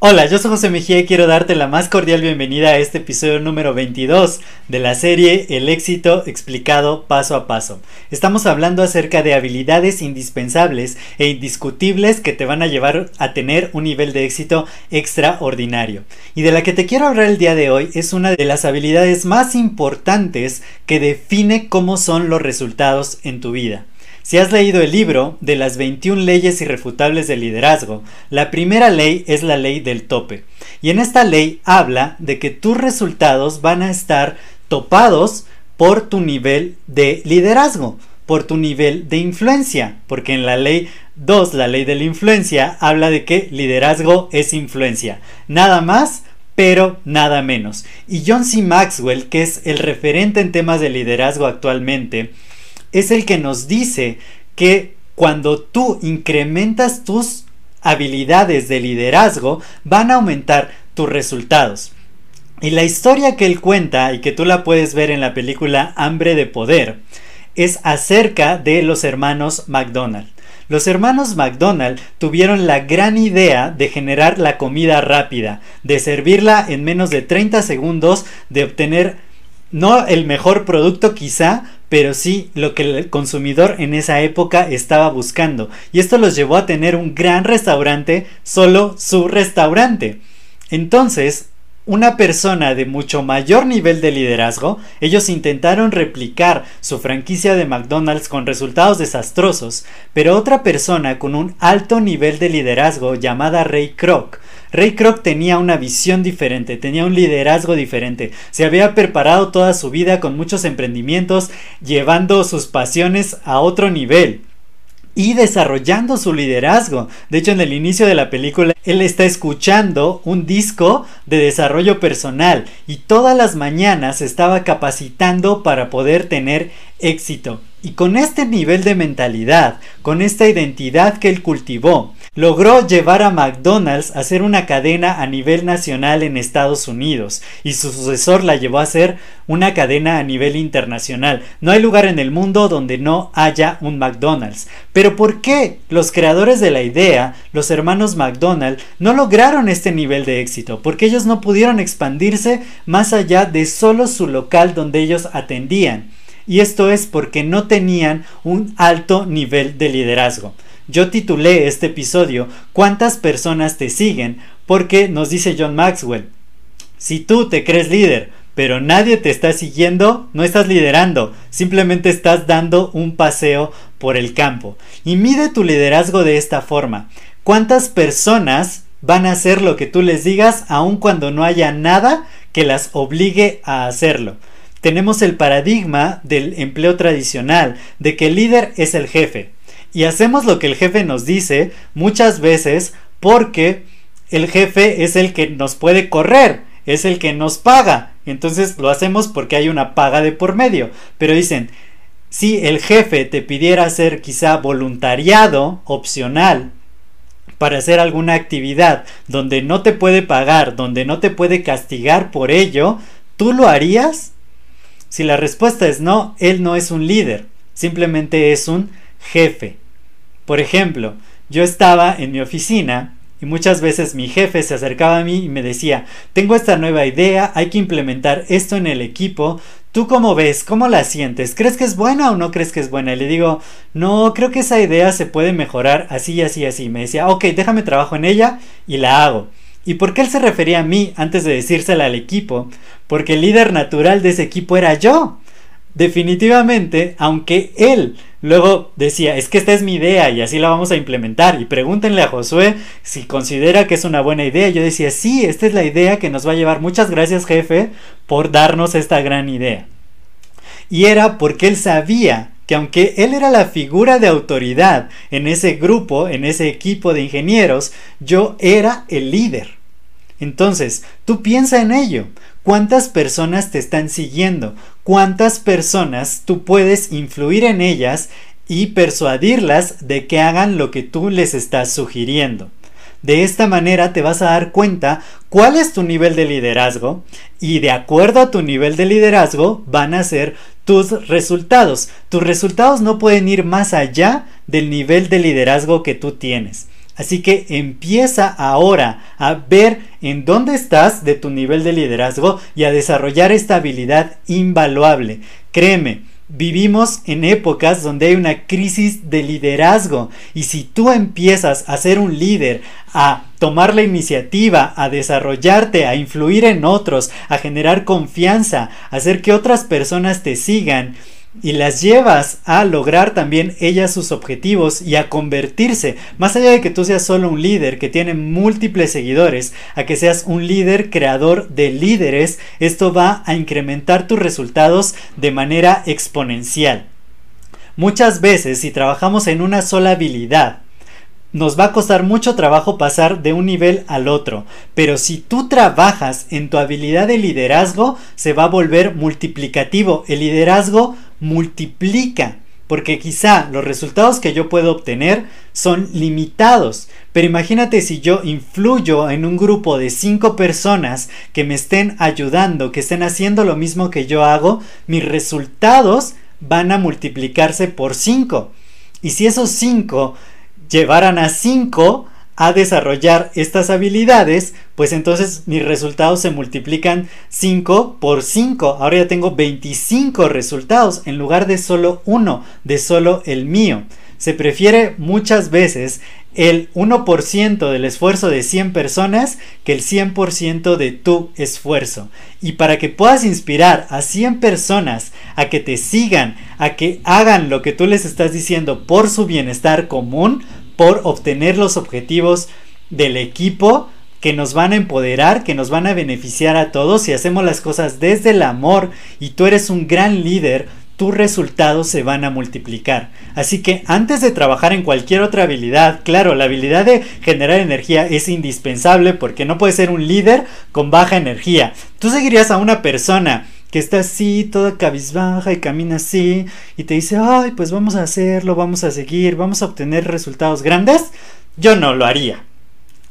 Hola, yo soy José Mejía y quiero darte la más cordial bienvenida a este episodio número 22 de la serie El éxito explicado paso a paso. Estamos hablando acerca de habilidades indispensables e indiscutibles que te van a llevar a tener un nivel de éxito extraordinario. Y de la que te quiero hablar el día de hoy es una de las habilidades más importantes que define cómo son los resultados en tu vida. Si has leído el libro de las 21 leyes irrefutables del liderazgo, la primera ley es la ley del tope. Y en esta ley habla de que tus resultados van a estar topados por tu nivel de liderazgo, por tu nivel de influencia, porque en la ley 2, la ley de la influencia, habla de que liderazgo es influencia. Nada más, pero nada menos. Y John C. Maxwell, que es el referente en temas de liderazgo actualmente, es el que nos dice que cuando tú incrementas tus habilidades de liderazgo, van a aumentar tus resultados. Y la historia que él cuenta y que tú la puedes ver en la película Hambre de Poder es acerca de los hermanos McDonald. Los hermanos McDonald tuvieron la gran idea de generar la comida rápida, de servirla en menos de 30 segundos, de obtener no el mejor producto quizá, pero sí lo que el consumidor en esa época estaba buscando. Y esto los llevó a tener un gran restaurante, solo su restaurante. Entonces, una persona de mucho mayor nivel de liderazgo, ellos intentaron replicar su franquicia de McDonald's con resultados desastrosos, pero otra persona con un alto nivel de liderazgo llamada Ray Kroc, Ray Kroc tenía una visión diferente, tenía un liderazgo diferente, se había preparado toda su vida con muchos emprendimientos, llevando sus pasiones a otro nivel y desarrollando su liderazgo. De hecho, en el inicio de la película, él está escuchando un disco de desarrollo personal y todas las mañanas estaba capacitando para poder tener éxito. Y con este nivel de mentalidad, con esta identidad que él cultivó, logró llevar a McDonald's a ser una cadena a nivel nacional en Estados Unidos y su sucesor la llevó a ser una cadena a nivel internacional. No hay lugar en el mundo donde no haya un McDonald's. Pero ¿por qué los creadores de la idea, los hermanos McDonald, no lograron este nivel de éxito? Porque ellos no pudieron expandirse más allá de solo su local donde ellos atendían. Y esto es porque no tenían un alto nivel de liderazgo. Yo titulé este episodio ¿Cuántas personas te siguen? Porque nos dice John Maxwell, si tú te crees líder, pero nadie te está siguiendo, no estás liderando, simplemente estás dando un paseo por el campo. Y mide tu liderazgo de esta forma. ¿Cuántas personas van a hacer lo que tú les digas aun cuando no haya nada que las obligue a hacerlo? Tenemos el paradigma del empleo tradicional, de que el líder es el jefe, y hacemos lo que el jefe nos dice muchas veces porque el jefe es el que nos puede correr, es el que nos paga. Entonces lo hacemos porque hay una paga de por medio. Pero dicen, si el jefe te pidiera hacer quizá voluntariado opcional para hacer alguna actividad donde no te puede pagar, donde no te puede castigar por ello, ¿tú lo harías? Si la respuesta es no, él no es un líder, simplemente es un jefe. Por ejemplo, yo estaba en mi oficina y muchas veces mi jefe se acercaba a mí y me decía, tengo esta nueva idea, hay que implementar esto en el equipo, ¿tú cómo ves? ¿Cómo la sientes? ¿Crees que es buena o no crees que es buena? Y le digo, no, creo que esa idea se puede mejorar así, así, así. Me decía, ok, déjame trabajo en ella y la hago. ¿Y por qué él se refería a mí antes de decírsela al equipo? Porque el líder natural de ese equipo era yo definitivamente, aunque él luego decía, es que esta es mi idea y así la vamos a implementar, y pregúntenle a Josué si considera que es una buena idea, yo decía, sí, esta es la idea que nos va a llevar, muchas gracias jefe por darnos esta gran idea. Y era porque él sabía que aunque él era la figura de autoridad en ese grupo, en ese equipo de ingenieros, yo era el líder. Entonces, tú piensa en ello. ¿Cuántas personas te están siguiendo? ¿Cuántas personas tú puedes influir en ellas y persuadirlas de que hagan lo que tú les estás sugiriendo? De esta manera te vas a dar cuenta cuál es tu nivel de liderazgo y de acuerdo a tu nivel de liderazgo van a ser tus resultados. Tus resultados no pueden ir más allá del nivel de liderazgo que tú tienes. Así que empieza ahora a ver en dónde estás de tu nivel de liderazgo y a desarrollar esta habilidad invaluable. Créeme, Vivimos en épocas donde hay una crisis de liderazgo y si tú empiezas a ser un líder, a tomar la iniciativa, a desarrollarte, a influir en otros, a generar confianza, a hacer que otras personas te sigan, y las llevas a lograr también ellas sus objetivos y a convertirse, más allá de que tú seas solo un líder que tiene múltiples seguidores, a que seas un líder creador de líderes, esto va a incrementar tus resultados de manera exponencial. Muchas veces si trabajamos en una sola habilidad, nos va a costar mucho trabajo pasar de un nivel al otro, pero si tú trabajas en tu habilidad de liderazgo, se va a volver multiplicativo. El liderazgo multiplica, porque quizá los resultados que yo puedo obtener son limitados, pero imagínate si yo influyo en un grupo de cinco personas que me estén ayudando, que estén haciendo lo mismo que yo hago, mis resultados van a multiplicarse por 5. Y si esos 5 llevaran a 5 a desarrollar estas habilidades, pues entonces mis resultados se multiplican 5 por 5. Ahora ya tengo 25 resultados en lugar de solo uno, de solo el mío. Se prefiere muchas veces el 1% del esfuerzo de 100 personas que el 100% de tu esfuerzo. Y para que puedas inspirar a 100 personas a que te sigan, a que hagan lo que tú les estás diciendo por su bienestar común, por obtener los objetivos del equipo que nos van a empoderar, que nos van a beneficiar a todos si hacemos las cosas desde el amor y tú eres un gran líder, tus resultados se van a multiplicar. Así que antes de trabajar en cualquier otra habilidad, claro, la habilidad de generar energía es indispensable porque no puedes ser un líder con baja energía. Tú seguirías a una persona que está así, toda cabizbaja y camina así y te dice, ay, pues vamos a hacerlo, vamos a seguir, vamos a obtener resultados grandes, yo no lo haría.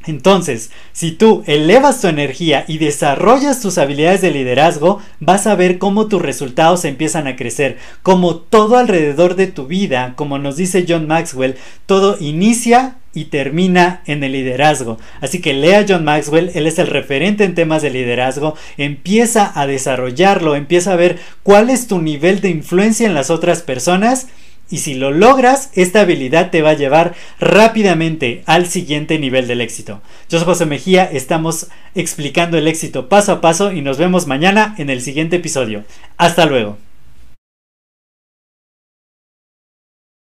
Entonces, si tú elevas tu energía y desarrollas tus habilidades de liderazgo, vas a ver cómo tus resultados empiezan a crecer, como todo alrededor de tu vida, como nos dice John Maxwell, todo inicia y termina en el liderazgo. Así que lea John Maxwell, él es el referente en temas de liderazgo, empieza a desarrollarlo, empieza a ver cuál es tu nivel de influencia en las otras personas y si lo logras, esta habilidad te va a llevar rápidamente al siguiente nivel del éxito. Yo soy José Mejía, estamos explicando el éxito paso a paso y nos vemos mañana en el siguiente episodio. Hasta luego.